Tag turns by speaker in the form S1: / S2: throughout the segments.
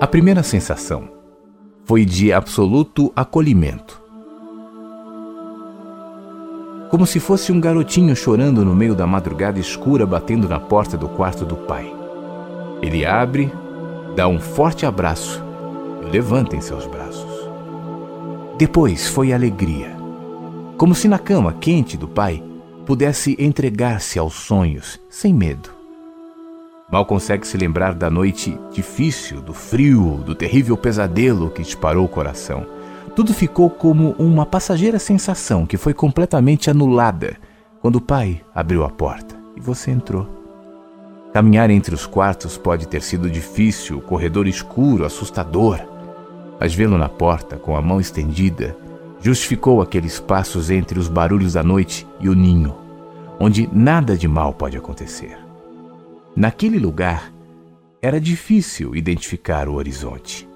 S1: A primeira sensação foi de absoluto acolhimento. Como se fosse um garotinho chorando no meio da madrugada escura batendo na porta do quarto do pai. Ele abre, dá um forte abraço e levanta em seus braços. Depois foi alegria. Como se na cama quente do pai pudesse entregar-se aos sonhos sem medo. Mal consegue se lembrar da noite difícil, do frio, do terrível pesadelo que disparou o coração. Tudo ficou como uma passageira sensação que foi completamente anulada quando o pai abriu a porta e você entrou. Caminhar entre os quartos pode ter sido difícil, o corredor escuro, assustador, mas vê-lo na porta com a mão estendida justificou aqueles passos entre os barulhos da noite e o ninho, onde nada de mal pode acontecer. Naquele lugar, era difícil identificar o horizonte.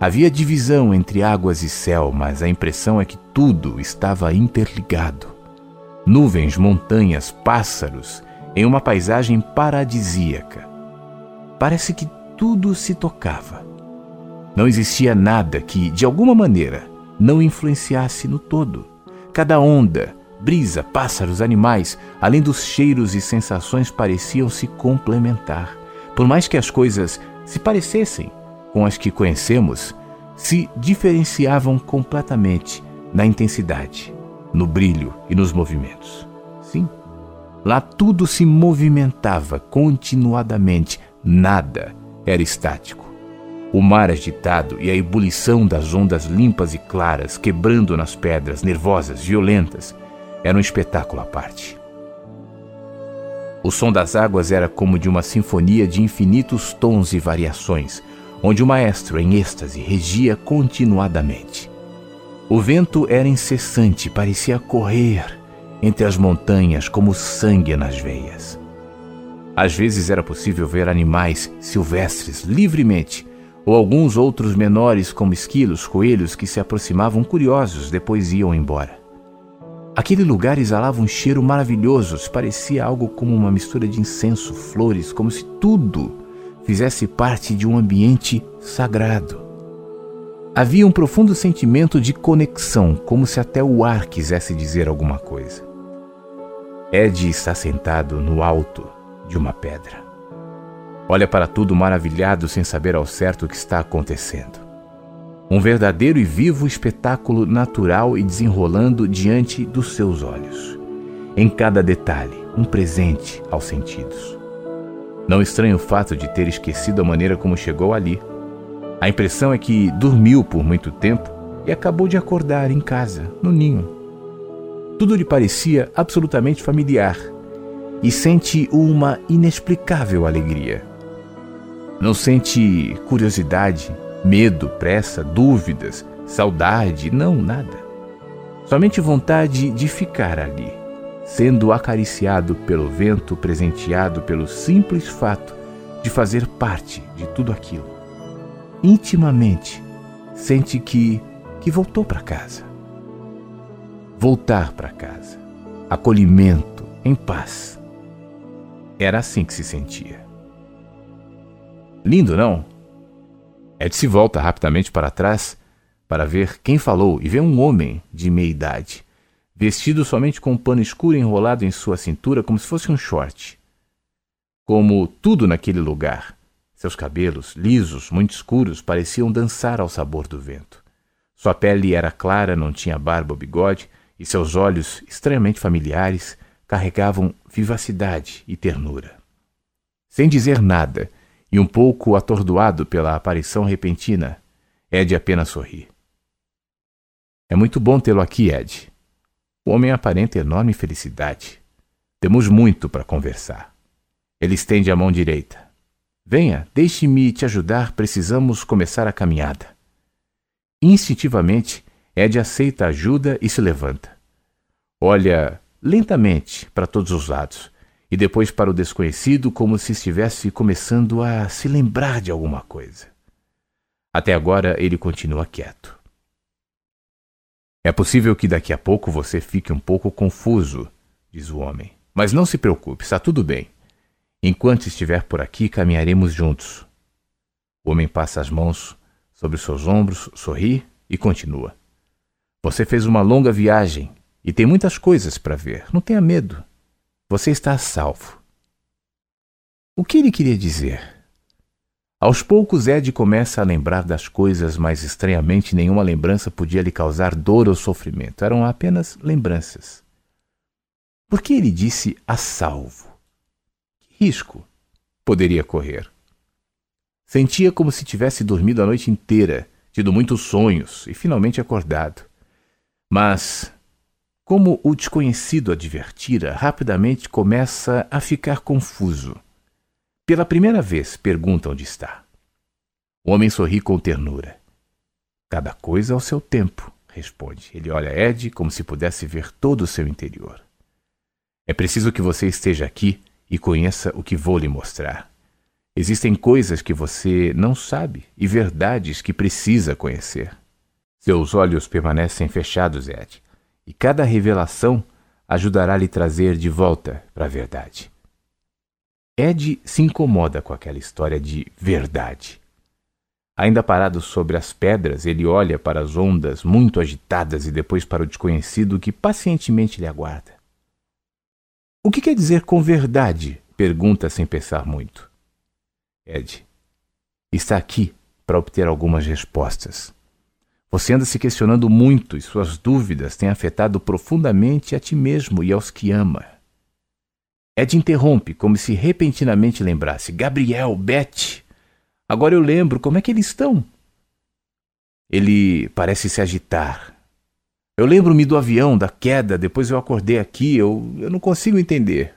S1: Havia divisão entre águas e céu, mas a impressão é que tudo estava interligado. Nuvens, montanhas, pássaros, em uma paisagem paradisíaca. Parece que tudo se tocava. Não existia nada que, de alguma maneira, não influenciasse no todo. Cada onda, brisa, pássaros, animais, além dos cheiros e sensações pareciam se complementar. Por mais que as coisas se parecessem com as que conhecemos, se diferenciavam completamente na intensidade, no brilho e nos movimentos. Sim, lá tudo se movimentava continuadamente, nada era estático. O mar agitado e a ebulição das ondas limpas e claras quebrando nas pedras nervosas, violentas, era um espetáculo à parte. O som das águas era como de uma sinfonia de infinitos tons e variações, onde o maestro, em êxtase, regia continuadamente. O vento era incessante, parecia correr entre as montanhas como sangue nas veias. Às vezes era possível ver animais silvestres livremente ou alguns outros menores como esquilos, coelhos que se aproximavam curiosos, depois iam embora. Aquele lugar exalava um cheiro maravilhoso, parecia algo como uma mistura de incenso, flores, como se tudo fizesse parte de um ambiente sagrado. Havia um profundo sentimento de conexão, como se até o ar quisesse dizer alguma coisa. Ed está sentado no alto de uma pedra. Olha para tudo maravilhado sem saber ao certo o que está acontecendo. Um verdadeiro e vivo espetáculo natural e desenrolando diante dos seus olhos. Em cada detalhe, um presente aos sentidos. Não estranha o fato de ter esquecido a maneira como chegou ali. A impressão é que dormiu por muito tempo e acabou de acordar em casa, no ninho. Tudo lhe parecia absolutamente familiar e sente uma inexplicável alegria. Não sente curiosidade, medo, pressa, dúvidas, saudade, não, nada. Somente vontade de ficar ali, sendo acariciado pelo vento, presenteado pelo simples fato de fazer parte de tudo aquilo. Intimamente, sente que que voltou para casa. Voltar para casa. Acolhimento, em paz. Era assim que se sentia. Lindo, não? Ed se volta rapidamente para trás para ver quem falou e vê um homem de meia idade, vestido somente com um pano escuro enrolado em sua cintura como se fosse um short. Como tudo naquele lugar, seus cabelos, lisos, muito escuros, pareciam dançar ao sabor do vento. Sua pele era clara, não tinha barba ou bigode, e seus olhos, estranhamente familiares, carregavam vivacidade e ternura. Sem dizer nada, e um pouco atordoado pela aparição repentina, Ed apenas sorri. É muito bom tê-lo aqui, Ed. O homem aparenta enorme felicidade. Temos muito para conversar. Ele estende a mão direita. Venha, deixe-me te ajudar, precisamos começar a caminhada. Instintivamente, Ed aceita a ajuda e se levanta. Olha lentamente para todos os lados e depois para o desconhecido como se estivesse começando a se lembrar de alguma coisa. Até agora ele continua quieto. É possível que daqui a pouco você fique um pouco confuso, diz o homem. Mas não se preocupe, está tudo bem. Enquanto estiver por aqui, caminharemos juntos. O homem passa as mãos sobre seus ombros, sorri e continua. Você fez uma longa viagem e tem muitas coisas para ver. Não tenha medo. Você está salvo. O que ele queria dizer? Aos poucos, Ed começa a lembrar das coisas, mas estranhamente nenhuma lembrança podia lhe causar dor ou sofrimento. Eram apenas lembranças. Por que ele disse a salvo? Que risco poderia correr? Sentia como se tivesse dormido a noite inteira, tido muitos sonhos e finalmente acordado. Mas, como o desconhecido advertira, rapidamente começa a ficar confuso. Pela primeira vez, pergunta onde está. O homem sorri com ternura. Cada coisa ao seu tempo, responde. Ele olha Ed como se pudesse ver todo o seu interior. É preciso que você esteja aqui e conheça o que vou lhe mostrar. Existem coisas que você não sabe e verdades que precisa conhecer. Seus olhos permanecem fechados, Ed, e cada revelação ajudará a lhe trazer de volta para a verdade. Ed se incomoda com aquela história de verdade. Ainda parado sobre as pedras, ele olha para as ondas muito agitadas e depois para o desconhecido que pacientemente lhe aguarda. O que quer dizer com verdade? pergunta sem pensar muito. Ed, está aqui para obter algumas respostas. Você anda se questionando muito e suas dúvidas têm afetado profundamente a ti mesmo e aos que ama. Ed interrompe, como se repentinamente lembrasse. Gabriel, Beth. Agora eu lembro, como é que eles estão? Ele parece se agitar. Eu lembro-me do avião, da queda, depois eu acordei aqui, eu, eu não consigo entender.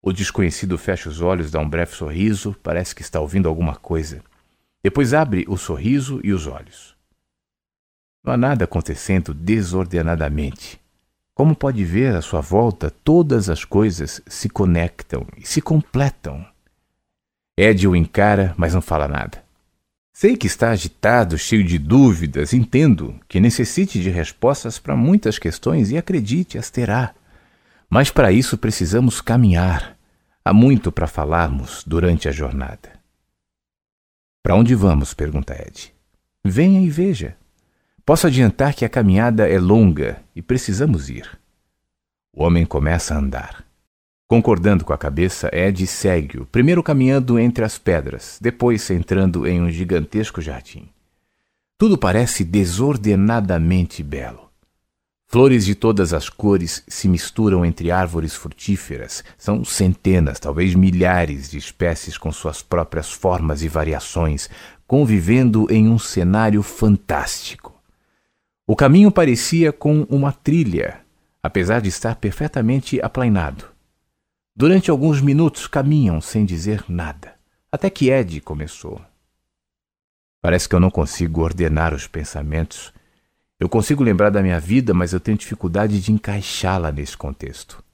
S1: O desconhecido fecha os olhos, dá um breve sorriso, parece que está ouvindo alguma coisa. Depois abre o sorriso e os olhos. Não há nada acontecendo desordenadamente. Como pode ver à sua volta, todas as coisas se conectam e se completam. Ed o encara, mas não fala nada. Sei que está agitado, cheio de dúvidas, entendo que necessite de respostas para muitas questões e acredite, as terá. Mas para isso precisamos caminhar. Há muito para falarmos durante a jornada. Para onde vamos? pergunta Ed. Venha e veja. Posso adiantar que a caminhada é longa e precisamos ir. O homem começa a andar. Concordando com a cabeça, Ed segue-o, primeiro caminhando entre as pedras, depois entrando em um gigantesco jardim. Tudo parece desordenadamente belo. Flores de todas as cores se misturam entre árvores frutíferas. São centenas, talvez milhares de espécies com suas próprias formas e variações, convivendo em um cenário fantástico. O caminho parecia com uma trilha, apesar de estar perfeitamente aplainado. Durante alguns minutos caminham sem dizer nada, até que Ed começou. Parece que eu não consigo ordenar os pensamentos. Eu consigo lembrar da minha vida, mas eu tenho dificuldade de encaixá-la nesse contexto.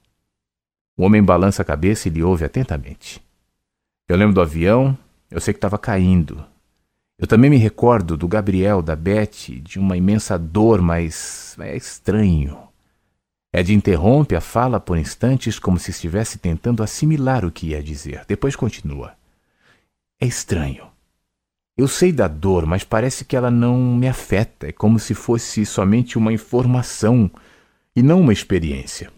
S1: O homem balança a cabeça e lhe ouve atentamente. Eu lembro do avião, eu sei que estava caindo, eu também me recordo do Gabriel, da Beth, de uma imensa dor, mas é estranho. Ed interrompe a fala por instantes como se estivesse tentando assimilar o que ia dizer. Depois continua. É estranho. Eu sei da dor, mas parece que ela não me afeta. É como se fosse somente uma informação e não uma experiência.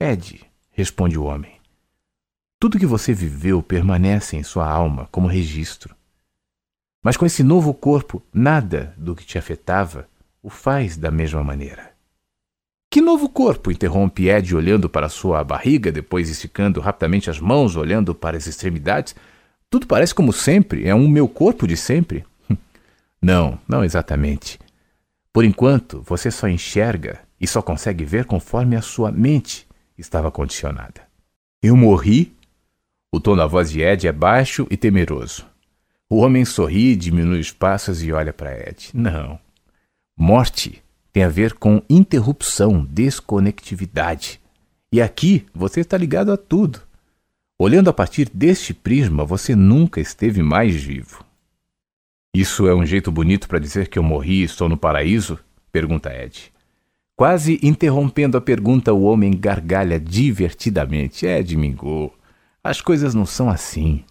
S1: Ed, responde o homem, tudo que você viveu permanece em sua alma como registro. Mas com esse novo corpo, nada do que te afetava o faz da mesma maneira. Que novo corpo? interrompe Ed, olhando para sua barriga, depois esticando rapidamente as mãos, olhando para as extremidades. Tudo parece como sempre, é um meu corpo de sempre. não, não exatamente. Por enquanto, você só enxerga e só consegue ver conforme a sua mente estava condicionada. Eu morri? O tom da voz de Ed é baixo e temeroso. O homem sorri, diminui os passos e olha para Ed. Não. Morte tem a ver com interrupção, desconectividade. E aqui você está ligado a tudo. Olhando a partir deste prisma, você nunca esteve mais vivo. Isso é um jeito bonito para dizer que eu morri e estou no paraíso? pergunta Ed. Quase interrompendo a pergunta, o homem gargalha divertidamente. Ed Mingo, as coisas não são assim.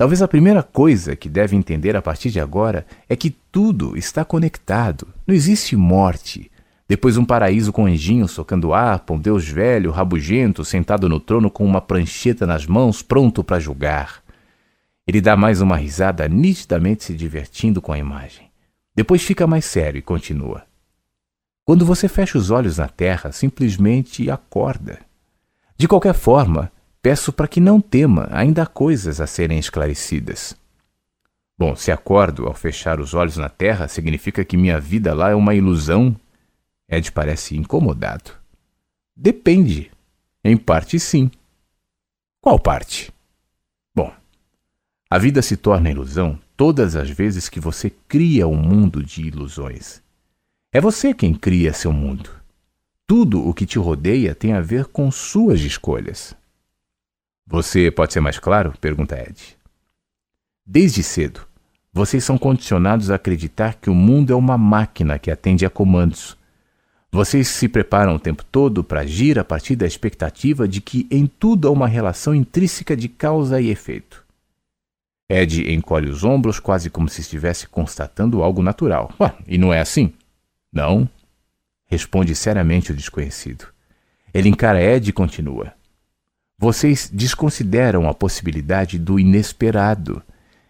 S1: Talvez a primeira coisa que deve entender a partir de agora é que tudo está conectado. Não existe morte. Depois um paraíso com anjinhos socando harpa, um deus velho, rabugento, sentado no trono com uma prancheta nas mãos, pronto para julgar. Ele dá mais uma risada, nitidamente se divertindo com a imagem. Depois fica mais sério e continua. Quando você fecha os olhos na terra, simplesmente acorda. De qualquer forma, Peço para que não tema, ainda há coisas a serem esclarecidas. Bom, se acordo ao fechar os olhos na terra, significa que minha vida lá é uma ilusão? Ed parece incomodado. Depende. Em parte, sim. Qual parte? Bom, a vida se torna ilusão todas as vezes que você cria um mundo de ilusões. É você quem cria seu mundo. Tudo o que te rodeia tem a ver com suas escolhas. Você pode ser mais claro? pergunta Ed. Desde cedo, vocês são condicionados a acreditar que o mundo é uma máquina que atende a comandos. Vocês se preparam o tempo todo para agir a partir da expectativa de que em tudo há uma relação intrínseca de causa e efeito. Ed encolhe os ombros, quase como se estivesse constatando algo natural. Ué, e não é assim? Não, responde seriamente o desconhecido. Ele encara Ed e continua. Vocês desconsideram a possibilidade do inesperado.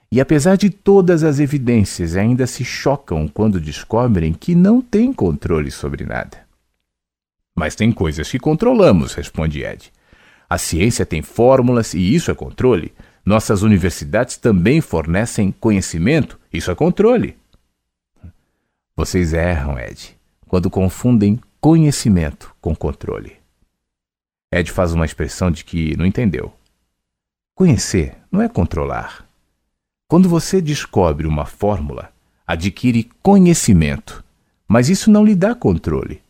S1: E apesar de todas as evidências, ainda se chocam quando descobrem que não têm controle sobre nada. Mas tem coisas que controlamos, responde Ed. A ciência tem fórmulas e isso é controle. Nossas universidades também fornecem conhecimento, isso é controle. Vocês erram, Ed, quando confundem conhecimento com controle. Ed faz uma expressão de que não entendeu. Conhecer não é controlar. Quando você descobre uma fórmula, adquire conhecimento, mas isso não lhe dá controle.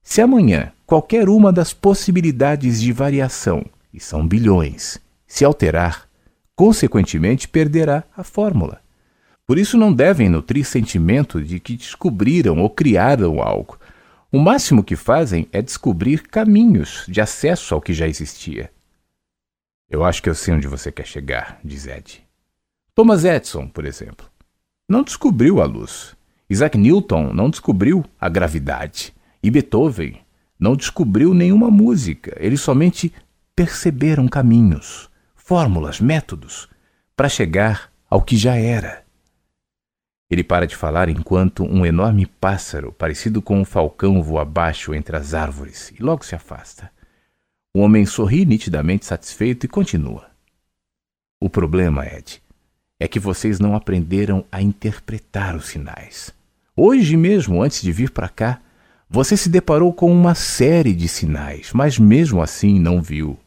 S1: Se amanhã qualquer uma das possibilidades de variação, e são bilhões, se alterar, consequentemente perderá a fórmula. Por isso não devem nutrir sentimento de que descobriram ou criaram algo, o máximo que fazem é descobrir caminhos de acesso ao que já existia. Eu acho que eu sei onde você quer chegar, diz Ed. Thomas Edison, por exemplo, não descobriu a luz. Isaac Newton não descobriu a gravidade. E Beethoven não descobriu nenhuma música. Eles somente perceberam caminhos, fórmulas, métodos para chegar ao que já era. Ele para de falar enquanto um enorme pássaro, parecido com um falcão, voa abaixo entre as árvores e logo se afasta. O homem sorri nitidamente satisfeito e continua. O problema, Ed, é que vocês não aprenderam a interpretar os sinais. Hoje mesmo, antes de vir para cá, você se deparou com uma série de sinais, mas mesmo assim não viu.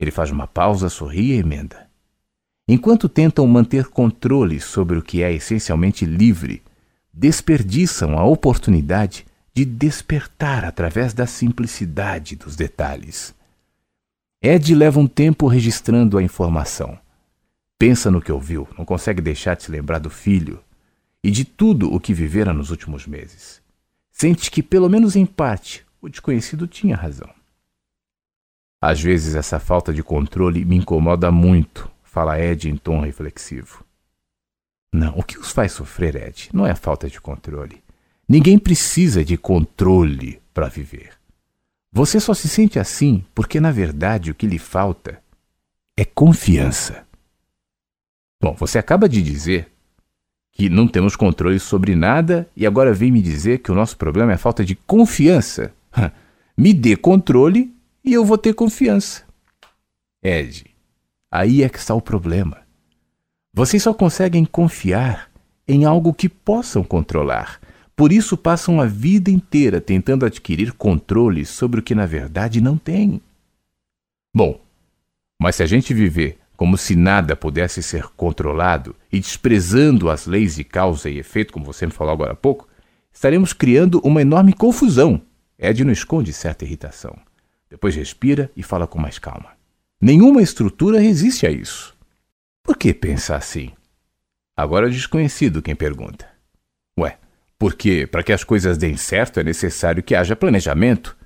S1: Ele faz uma pausa, sorri e emenda. Enquanto tentam manter controle sobre o que é essencialmente livre, desperdiçam a oportunidade de despertar através da simplicidade dos detalhes. Ed leva um tempo registrando a informação. Pensa no que ouviu, não consegue deixar de se lembrar do filho e de tudo o que vivera nos últimos meses. Sente que, pelo menos em parte, o desconhecido tinha razão. Às vezes essa falta de controle me incomoda muito, Fala Ed em tom reflexivo. Não, o que os faz sofrer, Ed, não é a falta de controle. Ninguém precisa de controle para viver. Você só se sente assim porque, na verdade, o que lhe falta é confiança. Bom, você acaba de dizer que não temos controle sobre nada e agora vem me dizer que o nosso problema é a falta de confiança. me dê controle e eu vou ter confiança. Ed, Aí é que está o problema. Vocês só conseguem confiar em algo que possam controlar. Por isso passam a vida inteira tentando adquirir controle sobre o que na verdade não têm. Bom, mas se a gente viver como se nada pudesse ser controlado e desprezando as leis de causa e efeito, como você me falou agora há pouco, estaremos criando uma enorme confusão. Ed não esconde certa irritação. Depois respira e fala com mais calma. Nenhuma estrutura resiste a isso. Por que pensar assim? Agora é desconhecido quem pergunta. Ué, porque para que as coisas deem certo é necessário que haja planejamento.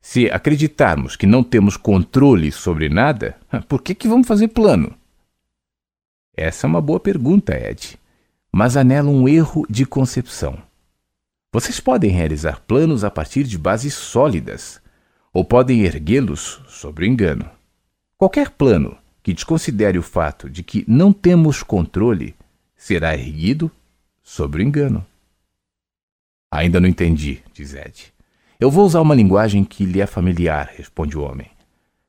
S1: Se acreditarmos que não temos controle sobre nada, por que, que vamos fazer plano? Essa é uma boa pergunta, Ed, mas há nela um erro de concepção. Vocês podem realizar planos a partir de bases sólidas, ou podem erguê-los sobre o engano. Qualquer plano que desconsidere o fato de que não temos controle será erguido sobre o engano. Ainda não entendi, diz Ed. Eu vou usar uma linguagem que lhe é familiar, responde o homem.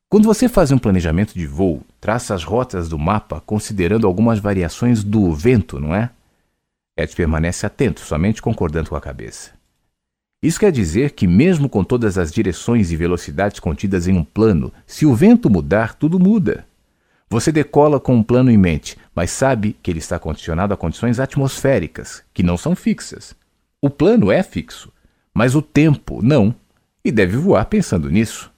S1: Quando você faz um planejamento de voo, traça as rotas do mapa considerando algumas variações do vento, não é? Ed permanece atento, somente concordando com a cabeça. Isso quer dizer que, mesmo com todas as direções e velocidades contidas em um plano, se o vento mudar, tudo muda. Você decola com um plano em mente, mas sabe que ele está condicionado a condições atmosféricas, que não são fixas. O plano é fixo, mas o tempo não, e deve voar pensando nisso.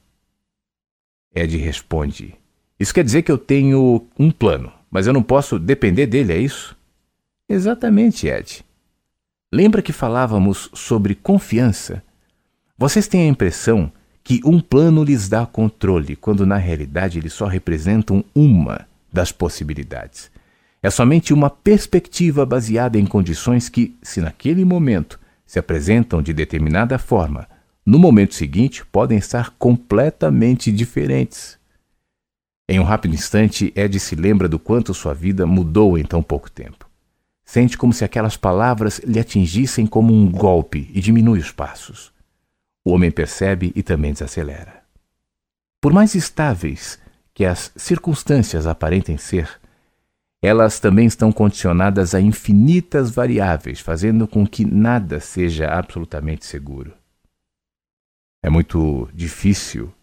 S1: Ed responde: Isso quer dizer que eu tenho um plano, mas eu não posso depender dele, é isso? Exatamente, Ed. Lembra que falávamos sobre confiança? Vocês têm a impressão que um plano lhes dá controle, quando na realidade eles só representam uma das possibilidades. É somente uma perspectiva baseada em condições que, se naquele momento se apresentam de determinada forma, no momento seguinte podem estar completamente diferentes. Em um rápido instante, Ed se lembra do quanto sua vida mudou em tão pouco tempo. Sente como se aquelas palavras lhe atingissem como um golpe e diminui os passos. O homem percebe e também desacelera. Por mais estáveis que as circunstâncias aparentem ser, elas também estão condicionadas a infinitas variáveis, fazendo com que nada seja absolutamente seguro. É muito difícil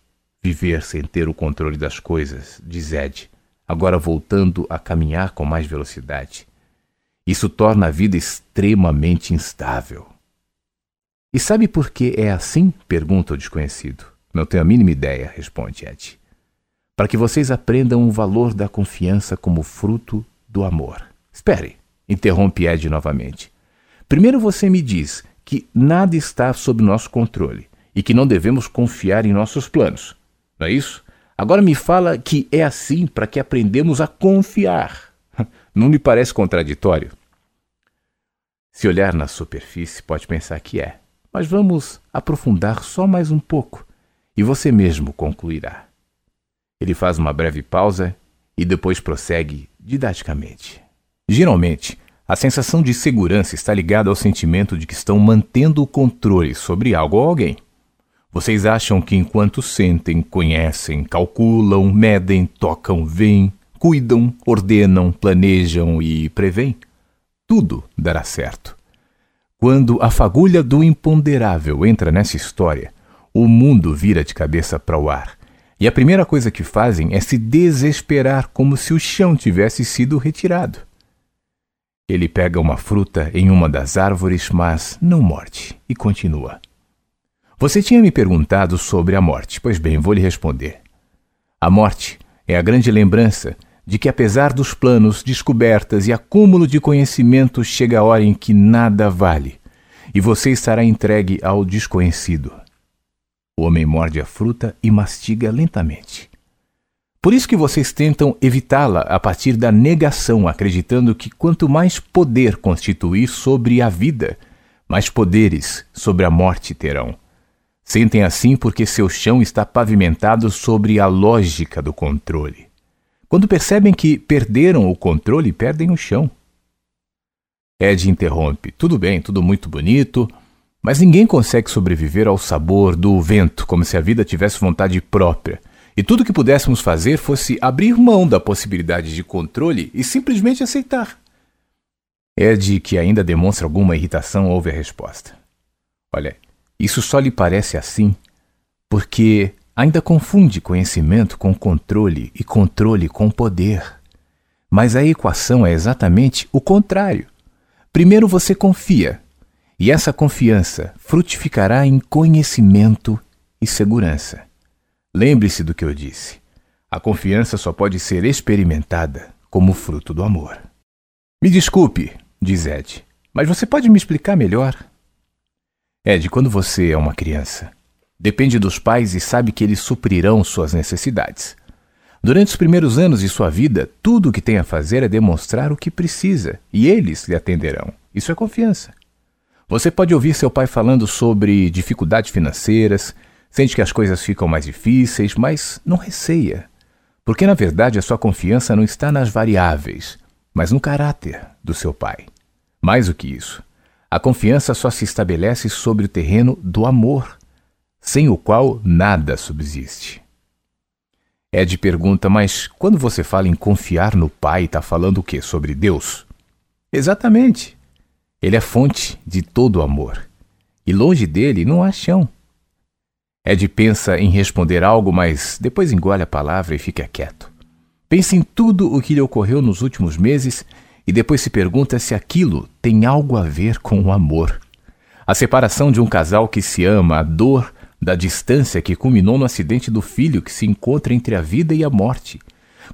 S1: viver sem ter o controle das coisas, diz Ed, agora voltando a caminhar com mais velocidade. Isso torna a vida extremamente instável. E sabe por que é assim? pergunta o desconhecido. Não tenho a mínima ideia, responde Ed. Para que vocês aprendam o valor da confiança como fruto do amor. Espere, interrompe Ed novamente. Primeiro você me diz que nada está sob nosso controle e que não devemos confiar em nossos planos. Não é isso? Agora me fala que é assim para que aprendemos a confiar. Não lhe parece contraditório? Se olhar na superfície, pode pensar que é. Mas vamos aprofundar só mais um pouco e você mesmo concluirá. Ele faz uma breve pausa e depois prossegue didaticamente. Geralmente, a sensação de segurança está ligada ao sentimento de que estão mantendo o controle sobre algo ou alguém. Vocês acham que enquanto sentem, conhecem, calculam, medem, tocam, veem, cuidam, ordenam, planejam e preveem, tudo dará certo. Quando a fagulha do imponderável entra nessa história, o mundo vira de cabeça para o ar. E a primeira coisa que fazem é se desesperar como se o chão tivesse sido retirado. Ele pega uma fruta em uma das árvores, mas não morde e continua. Você tinha me perguntado sobre a morte, pois bem, vou lhe responder. A morte é a grande lembrança de que, apesar dos planos, descobertas e acúmulo de conhecimento, chega a hora em que nada vale e você estará entregue ao desconhecido. O homem morde a fruta e mastiga lentamente. Por isso que vocês tentam evitá-la a partir da negação, acreditando que quanto mais poder constituir sobre a vida, mais poderes sobre a morte terão. Sentem assim porque seu chão está pavimentado sobre a lógica do controle. Quando percebem que perderam o controle, perdem o chão. Ed interrompe: Tudo bem, tudo muito bonito, mas ninguém consegue sobreviver ao sabor do vento como se a vida tivesse vontade própria. E tudo que pudéssemos fazer fosse abrir mão da possibilidade de controle e simplesmente aceitar. Ed, que ainda demonstra alguma irritação, ouve a resposta. Olha, isso só lhe parece assim porque ainda confunde conhecimento com controle e controle com poder. Mas a equação é exatamente o contrário. Primeiro você confia, e essa confiança frutificará em conhecimento e segurança. Lembre-se do que eu disse. A confiança só pode ser experimentada como fruto do amor. Me desculpe, diz Ed, mas você pode me explicar melhor? Ed, quando você é uma criança, Depende dos pais e sabe que eles suprirão suas necessidades. Durante os primeiros anos de sua vida, tudo o que tem a fazer é demonstrar o que precisa, e eles lhe atenderão. Isso é confiança. Você pode ouvir seu pai falando sobre dificuldades financeiras, sente que as coisas ficam mais difíceis, mas não receia. Porque na verdade a sua confiança não está nas variáveis, mas no caráter do seu pai. Mais do que isso, a confiança só se estabelece sobre o terreno do amor, sem o qual nada subsiste. Ed pergunta, mas quando você fala em confiar no Pai, está falando o quê? Sobre Deus? Exatamente. Ele é fonte de todo o amor. E longe dele não há chão. Ed pensa em responder algo, mas depois engole a palavra e fica quieto. Pensa em tudo o que lhe ocorreu nos últimos meses e depois se pergunta se aquilo tem algo a ver com o amor. A separação de um casal que se ama, a dor da distância que culminou no acidente do filho que se encontra entre a vida e a morte.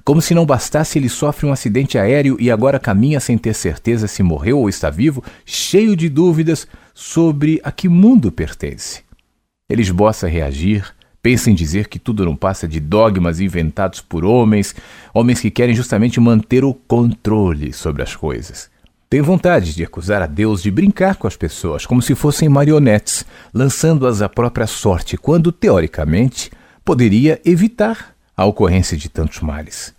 S1: Como se não bastasse, ele sofre um acidente aéreo e agora caminha sem ter certeza se morreu ou está vivo, cheio de dúvidas sobre a que mundo pertence. Ele esboça reagir, pensa em dizer que tudo não passa de dogmas inventados por homens, homens que querem justamente manter o controle sobre as coisas. Tem vontade de acusar a Deus de brincar com as pessoas como se fossem marionetes, lançando-as à própria sorte, quando, teoricamente, poderia evitar a ocorrência de tantos males.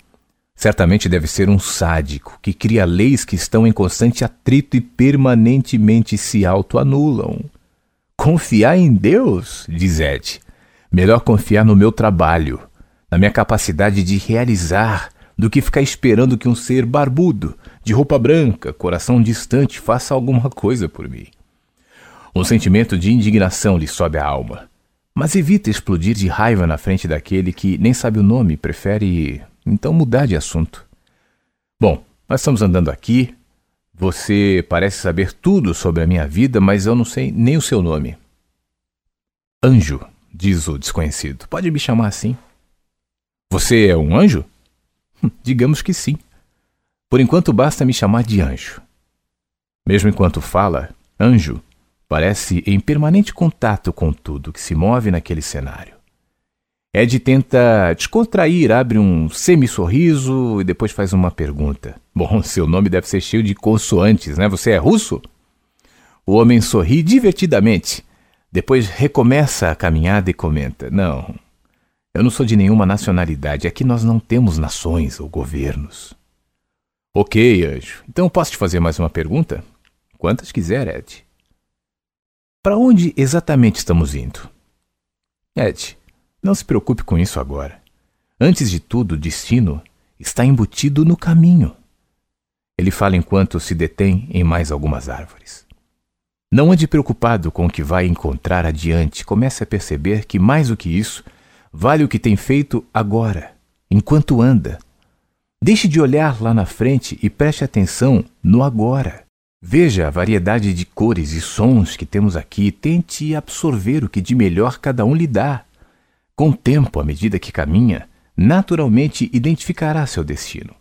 S1: Certamente deve ser um sádico que cria leis que estão em constante atrito e permanentemente se autoanulam. Confiar em Deus, diz Ed. Melhor confiar no meu trabalho, na minha capacidade de realizar, do que ficar esperando que um ser barbudo, de roupa branca, coração distante, faça alguma coisa por mim. Um sentimento de indignação lhe sobe a alma, mas evita explodir de raiva na frente daquele que nem sabe o nome e prefere então mudar de assunto. Bom, nós estamos andando aqui. Você parece saber tudo sobre a minha vida, mas eu não sei nem o seu nome. Anjo, diz o desconhecido. Pode me chamar assim. Você é um anjo? Hum, digamos que sim. Por enquanto basta me chamar de anjo. Mesmo enquanto fala, anjo parece em permanente contato com tudo que se move naquele cenário. Ed tenta descontrair, abre um semi-sorriso e depois faz uma pergunta. Bom, seu nome deve ser cheio de consoantes, né? Você é russo? O homem sorri divertidamente. Depois recomeça a caminhada e comenta: Não, eu não sou de nenhuma nacionalidade. Aqui nós não temos nações ou governos. Ok, anjo. Então posso te fazer mais uma pergunta? Quantas quiser, Ed. Para onde exatamente estamos indo? Ed, não se preocupe com isso agora. Antes de tudo, o destino está embutido no caminho. Ele fala enquanto se detém em mais algumas árvores. Não ande preocupado com o que vai encontrar adiante. Comece a perceber que, mais do que isso, vale o que tem feito agora, enquanto anda Deixe de olhar lá na frente e preste atenção no agora. Veja a variedade de cores e sons que temos aqui e tente absorver o que de melhor cada um lhe dá. Com o tempo, à medida que caminha, naturalmente identificará seu destino.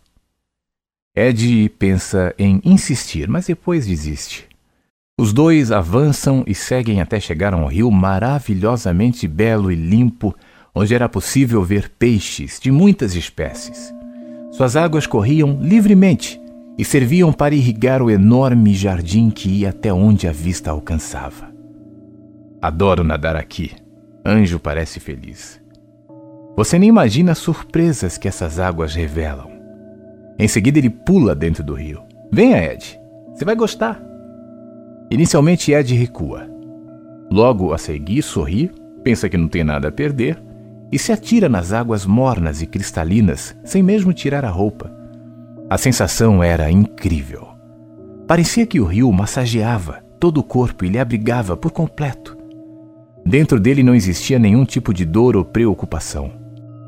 S1: Ed pensa em insistir, mas depois desiste. Os dois avançam e seguem até chegar a um rio maravilhosamente belo e limpo, onde era possível ver peixes de muitas espécies. Suas águas corriam livremente e serviam para irrigar o enorme jardim que ia até onde a vista alcançava. Adoro nadar aqui. Anjo parece feliz. Você nem imagina as surpresas que essas águas revelam. Em seguida, ele pula dentro do rio. Venha, Ed. Você vai gostar. Inicialmente, Ed recua. Logo a seguir, sorri, pensa que não tem nada a perder e se atira nas águas mornas e cristalinas sem mesmo tirar a roupa. A sensação era incrível. Parecia que o rio massageava todo o corpo e lhe abrigava por completo. Dentro dele não existia nenhum tipo de dor ou preocupação.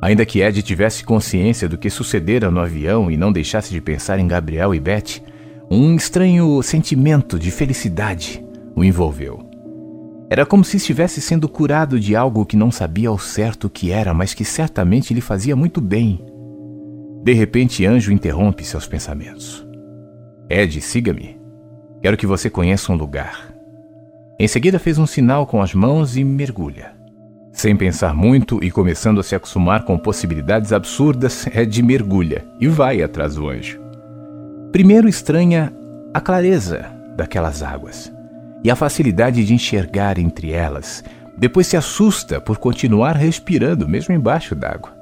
S1: Ainda que Ed tivesse consciência do que sucedera no avião e não deixasse de pensar em Gabriel e Beth, um estranho sentimento de felicidade o envolveu. Era como se estivesse sendo curado de algo que não sabia ao certo o que era, mas que certamente lhe fazia muito bem. De repente, Anjo interrompe seus pensamentos. Ed, siga-me. Quero que você conheça um lugar. Em seguida, fez um sinal com as mãos e mergulha. Sem pensar muito e começando a se acostumar com possibilidades absurdas, Ed mergulha e vai atrás do anjo. Primeiro estranha a clareza daquelas águas e a facilidade de enxergar entre elas. Depois se assusta por continuar respirando, mesmo embaixo d'água.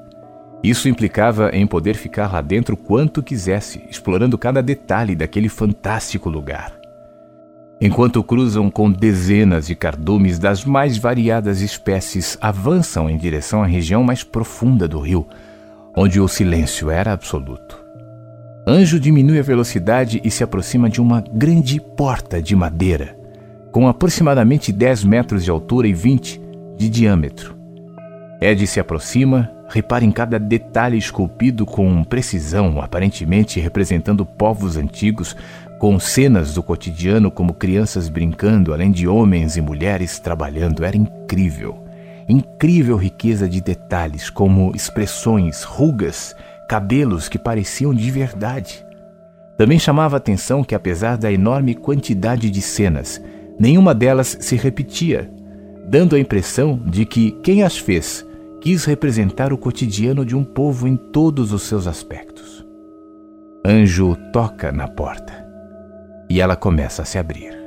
S1: Isso implicava em poder ficar lá dentro quanto quisesse, explorando cada detalhe daquele fantástico lugar. Enquanto cruzam com dezenas de cardumes das mais variadas espécies, avançam em direção à região mais profunda do rio, onde o silêncio era absoluto. Anjo diminui a velocidade e se aproxima de uma grande porta de madeira, com aproximadamente 10 metros de altura e 20 de diâmetro. Ed se aproxima, repara em cada detalhe esculpido com precisão, aparentemente representando povos antigos, com cenas do cotidiano como crianças brincando, além de homens e mulheres trabalhando. Era incrível. Incrível riqueza de detalhes, como expressões, rugas, cabelos que pareciam de verdade. Também chamava a atenção que, apesar da enorme quantidade de cenas, nenhuma delas se repetia, dando a impressão de que quem as fez quis representar o cotidiano de um povo em todos os seus aspectos. Anjo toca na porta e ela começa a se abrir.